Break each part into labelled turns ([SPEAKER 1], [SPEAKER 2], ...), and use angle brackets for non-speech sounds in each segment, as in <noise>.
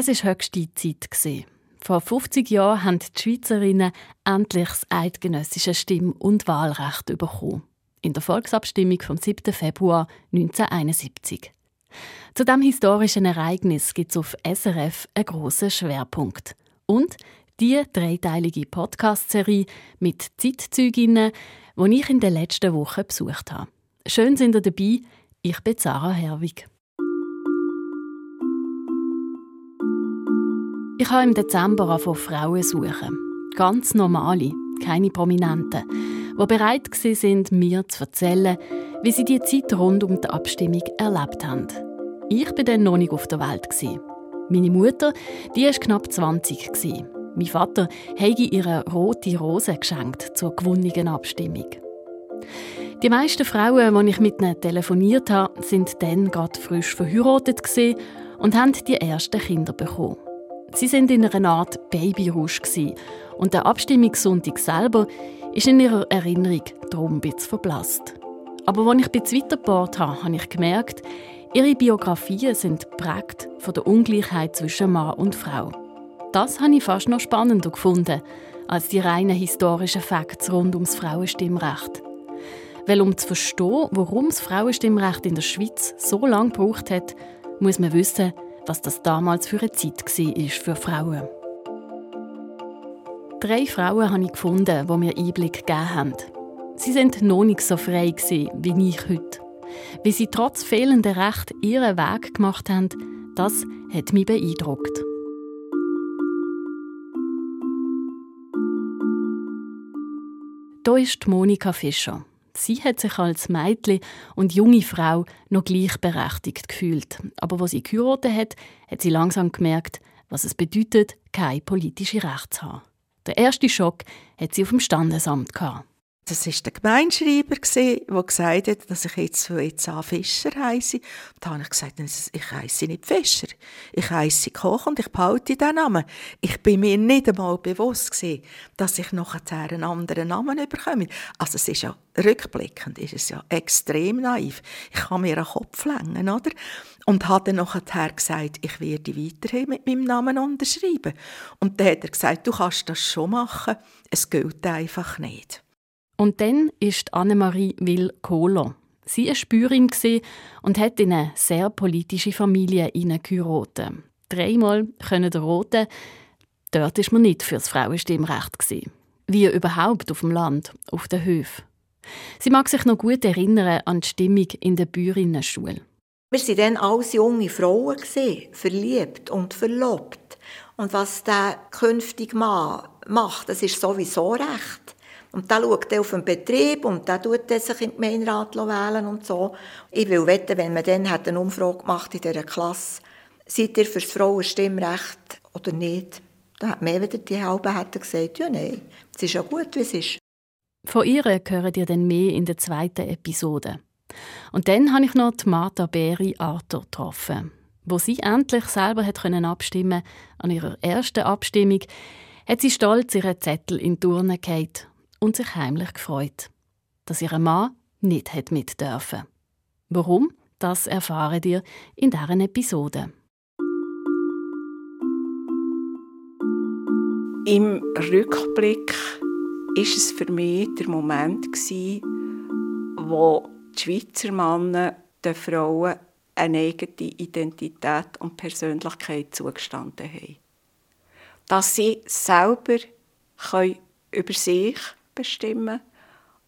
[SPEAKER 1] Es war höchste Zeit. Vor 50 Jahren haben die Schweizerinnen endlich das eidgenössische Stimm- und Wahlrecht bekommen. In der Volksabstimmung vom 7. Februar 1971. Zu diesem historischen Ereignis gibt es auf SRF einen grossen Schwerpunkt. Und die dreiteilige Podcast-Serie mit Zeitzeuginnen, die ich in den letzten Wochen besucht habe. Schön sind ihr dabei. Ich bin Sarah Herwig. Ich habe im Dezember von Frauen suchen. Ganz normale, keine Prominenten, die bereit sind, mir zu erzählen, wie sie die Zeit rund um die Abstimmung erlebt haben. Ich war dann noch nicht auf der Welt. Meine Mutter, die war knapp 20. Mein Vater habe ihr rote Rose geschenkt zur gewonnenen Abstimmung. Die meisten Frauen, die ich mit ihnen telefoniert habe, sind dann gerade frisch verheiratet und haben die ersten Kinder bekommen. Sie sind in einer Art Babyrausch und der Abstimmungssonntag selber ist in ihrer Erinnerung darum ein bisschen verblasst. Aber als ich bei weitergebohrt habe, habe ich gemerkt, ihre Biografien sind prägt von der Ungleichheit zwischen Mann und Frau. Das habe ich fast noch spannender gefunden als die reinen historischen Facts rund ums Frauenstimmrecht. Weil um zu verstehen, warum das Frauenstimmrecht in der Schweiz so lange gebraucht hat, muss man wissen, was das damals für eine Zeit war für Frauen. Drei Frauen habe ich gefunden, die mir Einblick gegeben haben. Sie sind noch nicht so frei wie ich heute. Wie sie trotz fehlender Recht ihren Weg gemacht haben, das hat mich beeindruckt. Hier ist Monika Fischer. Sie hat sich als Mädchen und junge Frau noch gleichberechtigt gefühlt. Aber als sie geheiratet hat, hat sie langsam gemerkt, was es bedeutet, keine politische Rechte zu haben. Der erste Schock hat sie auf dem Standesamt gehabt.
[SPEAKER 2] Das war der Gemeinschreiber, der gesagt hat, dass ich jetzt, jetzt an Fischer heisse. Da habe ich gesagt, ich heisse nicht Fischer. Ich heisse Koch und ich behalte diesen Namen. Ich bin mir nicht einmal bewusst dass ich nachher einen anderen Namen bekomme. Also es ist ja, rückblickend ist es ja extrem naiv. Ich kann mir einen Kopf längen, oder? Und hat dann nachher gesagt, ich werde weiterhin mit meinem Namen unterschreiben. Und dann hat er gesagt, du kannst das schon machen, es gilt einfach nicht.
[SPEAKER 1] Und dann ist Annemarie Will-Kohler. Sie war Spürin und hat in eine sehr politische Familie hineingeheiratet. Dreimal können der Rote. Dort war man nicht für das Frauenstimmrecht. Wie überhaupt auf dem Land, auf den Höfen. Sie mag sich noch gut erinnern an die Stimmung in der Bäuerinnenschule.
[SPEAKER 3] Wir waren dann alles junge Frauen, verliebt und verlobt. Und was der künftige Mann macht, das ist sowieso recht. Und da schaut er auf den Betrieb und da tut er sich im Gemeinderat wählen und so. Ich will wetten, wenn man dann hat eine Umfrage gemacht in dieser Klasse, seid ihr für das Frauenstimmrecht oder nicht? Da hat mehr wieder die halbe hätten gesagt, ja nein, es ist ja gut, wie es ist.
[SPEAKER 1] Von ihr hören ihr dann mehr in der zweiten Episode. Und dann habe ich noch Martha Beri Arthur getroffen. Wo sie endlich selber hat können abstimmen an ihrer ersten Abstimmung, hat sie stolz ihren Zettel in die Urne gehalten und sich heimlich gefreut, dass ihr Mann nicht hat mit dürfen. Warum? Das erfahrt ihr in deren Episode.
[SPEAKER 2] Im Rückblick ist es für mich der Moment wo die Schweizer Männer den Frauen eine eigene Identität und Persönlichkeit zugestanden haben. Dass sie selber über sich bestimmen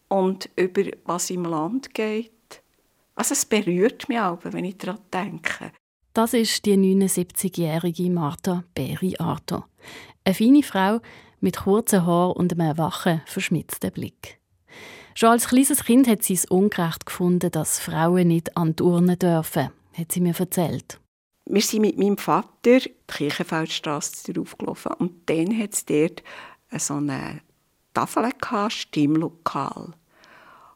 [SPEAKER 2] und über was im Land geht. Also es berührt mich auch, wenn ich daran denke.
[SPEAKER 1] Das ist die 79-jährige Martha Berry Arthur. Eine feine Frau mit kurzen Haaren und einem wachen, verschmitzten Blick. Schon als kleines Kind hat sie es ungerecht gefunden, dass Frauen nicht an die Urne dürfen, hat sie mir erzählt.
[SPEAKER 2] Wir sind mit meinem Vater die Kirchenfeldstraße aufgelaufen und dann hat es dort so eine Tafel gehabt, Stimmlokal.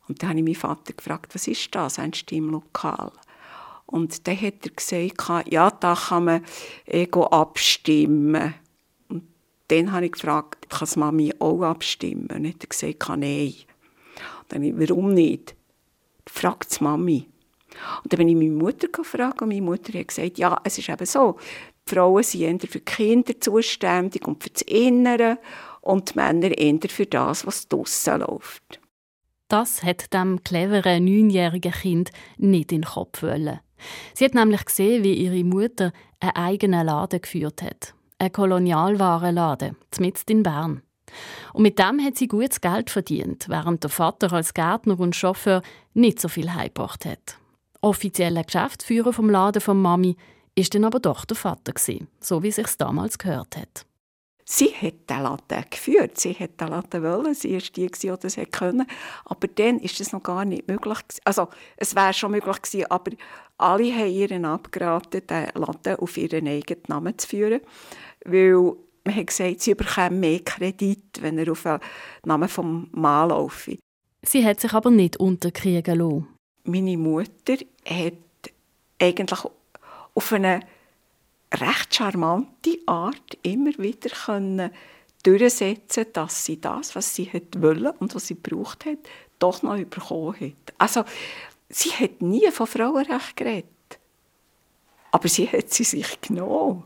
[SPEAKER 2] Und dann habe ich meinen Vater gefragt, was ist das, ein Stimmlokal? Und dann hat er gesagt, ja, da kann man äh, abstimmen. Und dann habe ich gefragt, kann Mami auch abstimmen? Und dann hat er gesagt, nein. Dann habe ich, warum nicht? Fragt Mami. Und dann bin ich meine Mutter gefragt und meine Mutter hat gesagt, ja, es ist eben so,
[SPEAKER 4] Die Frauen sind eher für die Kinder zuständig und für das Innere und die Männer eher für das, was draussen läuft.
[SPEAKER 1] Das hat dem cleveren neunjährigen Kind nicht in den Kopf wollen. Sie hat nämlich gesehen, wie ihre Mutter einen eigenen Laden geführt hat. Ein Kolonialwarenladen, mitten in Bern. Und mit dem hat sie gutes Geld verdient, während der Vater als Gärtner und Chauffeur nicht so viel heimgebracht hat. Offizieller Geschäftsführer vom Laden von Mami ist dann aber doch der Vater gewesen, so wie sich's damals gehört hat.
[SPEAKER 4] Sie hat den Laden geführt, sie hat den Laden wollen, sie war die, die das können. Aber dann ist es noch gar nicht möglich. Also, es wäre schon möglich gewesen, aber alle haben ihren abgeraten, den Laden auf ihren eigenen Namen zu führen, weil man hat gesagt, sie bekommen mehr Kredit, wenn er auf den Namen des Mann laufe.
[SPEAKER 1] Sie hat sich aber nicht unterkriegen lassen.
[SPEAKER 4] Meine Mutter hat eigentlich auf eine recht charmante Art immer wieder können durchsetzen dass sie das, was sie wollte und was sie gebraucht hat, doch noch bekommen hat. Also, sie hat nie von Frauenrecht geredet. Aber sie hat sie sich genommen.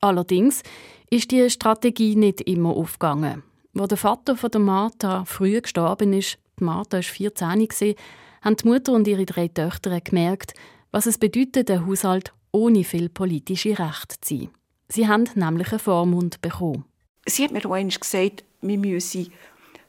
[SPEAKER 1] Allerdings ist die Strategie nicht immer aufgegangen. Als der Vater von der Martha früh gestorben ist, die Martha war 14, haben die Mutter und ihre drei Töchter gemerkt, was es bedeutet, ein Haushalt ohne viel politische Rechte zu sein. Sie haben nämlich einen Vormund bekommen.
[SPEAKER 4] Sie hat mir auch gesagt, wir müssen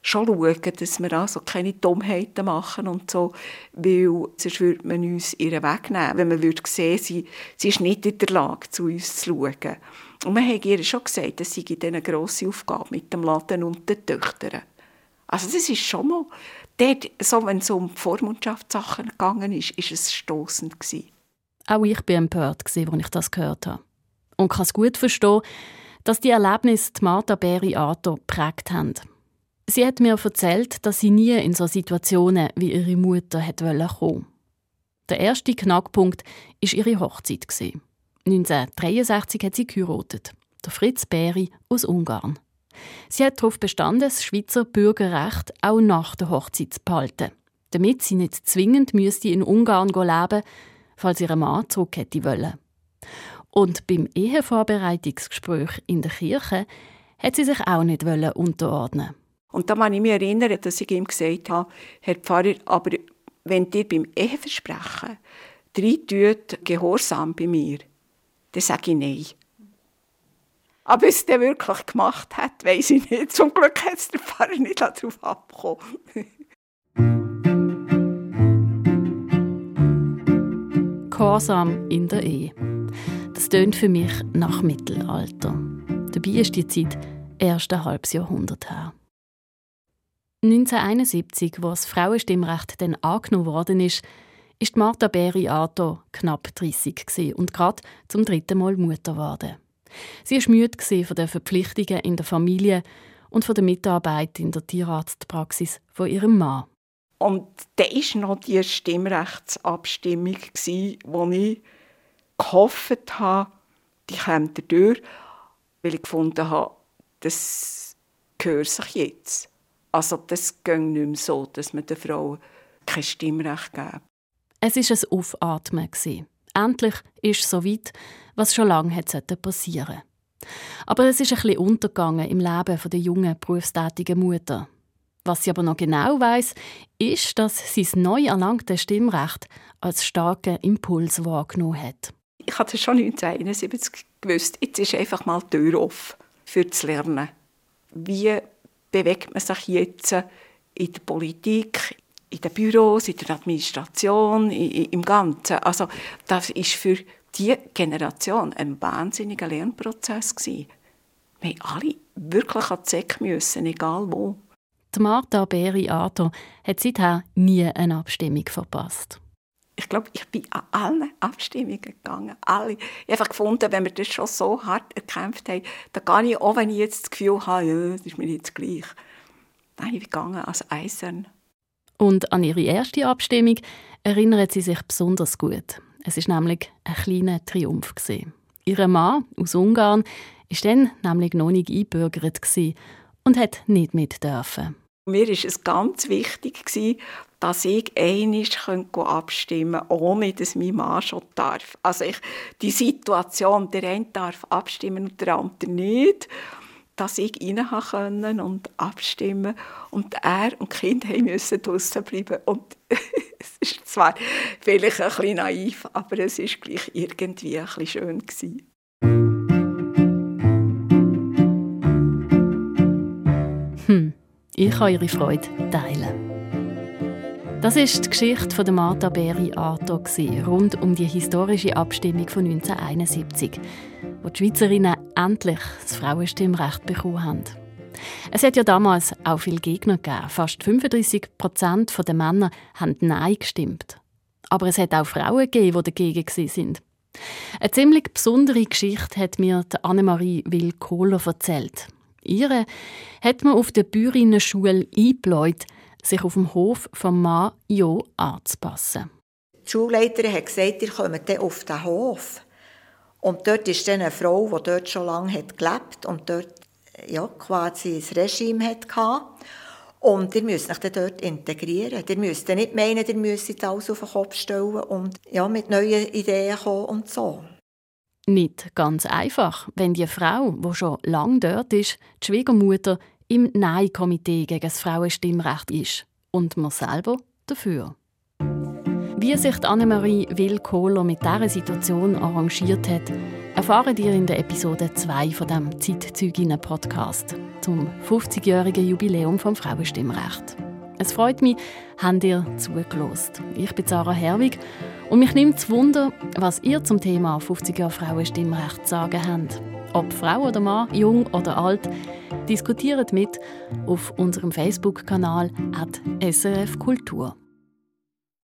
[SPEAKER 4] schon schauen, dass wir also keine Dummheiten machen und so, weil sonst würde man uns ihren wegnehmen, wenn man würde sehen, sie, sie ist nicht in der Lage, zu uns zu schauen. Und man hat ihr schon gesagt, dass sie eine grosse Aufgabe mit dem Laden und den Töchtern. Also das ist schon mal, dort, so, wenn es um Vormundschaftssachen gegangen ist, ist es stoßend gewesen.
[SPEAKER 1] Auch ich war empört, als ich das gehört habe. Und kann es gut verstehen, dass die Erlebnisse die Martha Beri Ato geprägt haben. Sie hat mir erzählt, dass sie nie in so Situationen wie ihre Mutter hat kommen Der erste Knackpunkt war ihre Hochzeit. 1963 hat sie geheiratet. Der Fritz Beri aus Ungarn. Sie hat darauf bestanden, das Schweizer Bürgerrecht auch nach der Hochzeit zu behalten, damit sie nicht zwingend müsste in Ungarn leben falls ihr Mann zurück hätte wollen. Und beim Ehevorbereitungsgespräch in der Kirche hat sie sich auch nicht unterordnen
[SPEAKER 4] Und da kann ich mich erinnern, dass ich ihm gesagt habe, Herr Pfarrer, aber wenn ihr beim Eheversprechen tut, Gehorsam bei mir, dann sage ich nein. Aber es der wirklich gemacht hat, weiß ich nicht. Zum Glück hat es der Pfarrer nicht darauf abgekommen.
[SPEAKER 1] Gehorsam in der Ehe. Das tönt für mich nach Mittelalter. Dabei ist die Zeit erst ein halbes Jahrhundert her. 1971, wo das Frauenstimmrecht dann angenommen worden ist, ist Martha Beri-Ato knapp 30 und gerade zum dritten Mal Mutter geworden. Sie war müde von den Verpflichtungen in der Familie und von der Mitarbeit in der Tierarztpraxis von ihrem Mann.
[SPEAKER 4] Und da war noch die Stimmrechtsabstimmung, wo ich gehofft habe, die kommt durch, weil ich gefunden habe, das gehört sich jetzt. Also das ging nicht mehr so, dass man der Frau kein Stimmrecht geben.
[SPEAKER 1] Es war ein Aufatmen. Endlich ist es so weit, was schon lange passieren Aber es ist ein untergegangen im Leben der jungen, berufstätigen Mutter. Was sie aber noch genau weiß, ist, dass sie das neu erlangte Stimmrecht als starken Impuls wahrgenommen hat.
[SPEAKER 4] Ich hatte schon 1971 gewusst, jetzt ist einfach mal die Tür offen für das Lernen. Wie bewegt man sich jetzt in der Politik, in den Büros, in der Administration, im Ganzen? Also das ist für diese Generation ein wahnsinniger Lernprozess gewesen. Wir alle wirklich an die Säcke müssen, egal wo.
[SPEAKER 1] Die Martha Beri-Ato hat seither nie eine Abstimmung verpasst.
[SPEAKER 4] Ich glaube, ich bin an allen Abstimmungen gegangen. Alle. Ich habe einfach gefunden, wenn wir das schon so hart erkämpft haben, dann gehe ich auch, wenn ich jetzt das Gefühl habe, ja, das ist mir jetzt gleich. Nein, ich bin gegangen als Eisern.
[SPEAKER 1] Und an ihre erste Abstimmung erinnert sie sich besonders gut. Es ist nämlich ein kleiner Triumph. Ihr Mann aus Ungarn war dann nämlich noch nicht eingebürgert und hat nicht mit dürfen.
[SPEAKER 4] Mir war es ganz wichtig, dass ich einmal abstimmen könnte, ohne dass mein Mann schon darf. Also ich, die Situation, der eine darf abstimmen und der andere nicht, dass ich rein können und abstimmen und er und die Kinder mussten draußen bleiben. Und <laughs> es ist zwar vielleicht ein bisschen naiv, aber es war gleich irgendwie ein bisschen schön.
[SPEAKER 1] Ich kann Ihre Freude teilen. Das ist die Geschichte von der Martha Berry Arto rund um die historische Abstimmung von 1971, wo die Schweizerinnen endlich das Frauenstimmrecht bekommen haben. Es hat ja damals auch viele Gegner gegeben. Fast 35 Prozent der Männer haben Nein gestimmt. Aber es hat auch Frauen gegeben, die dagegen sind. Eine ziemlich besondere Geschichte hat mir Annemarie Will-Kohler erzählt. Ihre hat man auf der Bäuerinnen-Schule eingebläut, sich auf dem Hof vom Mann Jo anzupassen.
[SPEAKER 3] Die Schulleiterin hat gesagt, ihr kommt auf den Hof. Und dort ist dann eine Frau, die dort schon lange hat gelebt und dort ja, quasi das Regime hatte. Und ihr müsst euch dann dort integrieren. Ihr müsst nicht meinen, ihr müsst alles auf den Kopf stellen und ja, mit neuen Ideen kommen und so.
[SPEAKER 1] Nicht ganz einfach, wenn die Frau, die schon lange dort ist, die Schwiegermutter, im Nein-Komitee gegen das Frauenstimmrecht ist und man selber dafür. Wie sich Annemarie Will-Kohler mit dieser Situation arrangiert hat, erfahren ihr in der Episode 2 von dem Zeitzeuginnen-Podcast zum 50-jährigen Jubiläum vom Frauenstimmrecht. Es freut mich, habt ihr zugelost. Ich bin Sarah Herwig und mich nimmt zu Wunder, was ihr zum Thema 50 Jahre Frauenstimmrecht zu sagen habt. Ob Frau oder Mann, jung oder alt, diskutiert mit auf unserem Facebook-Kanal SRF Kultur.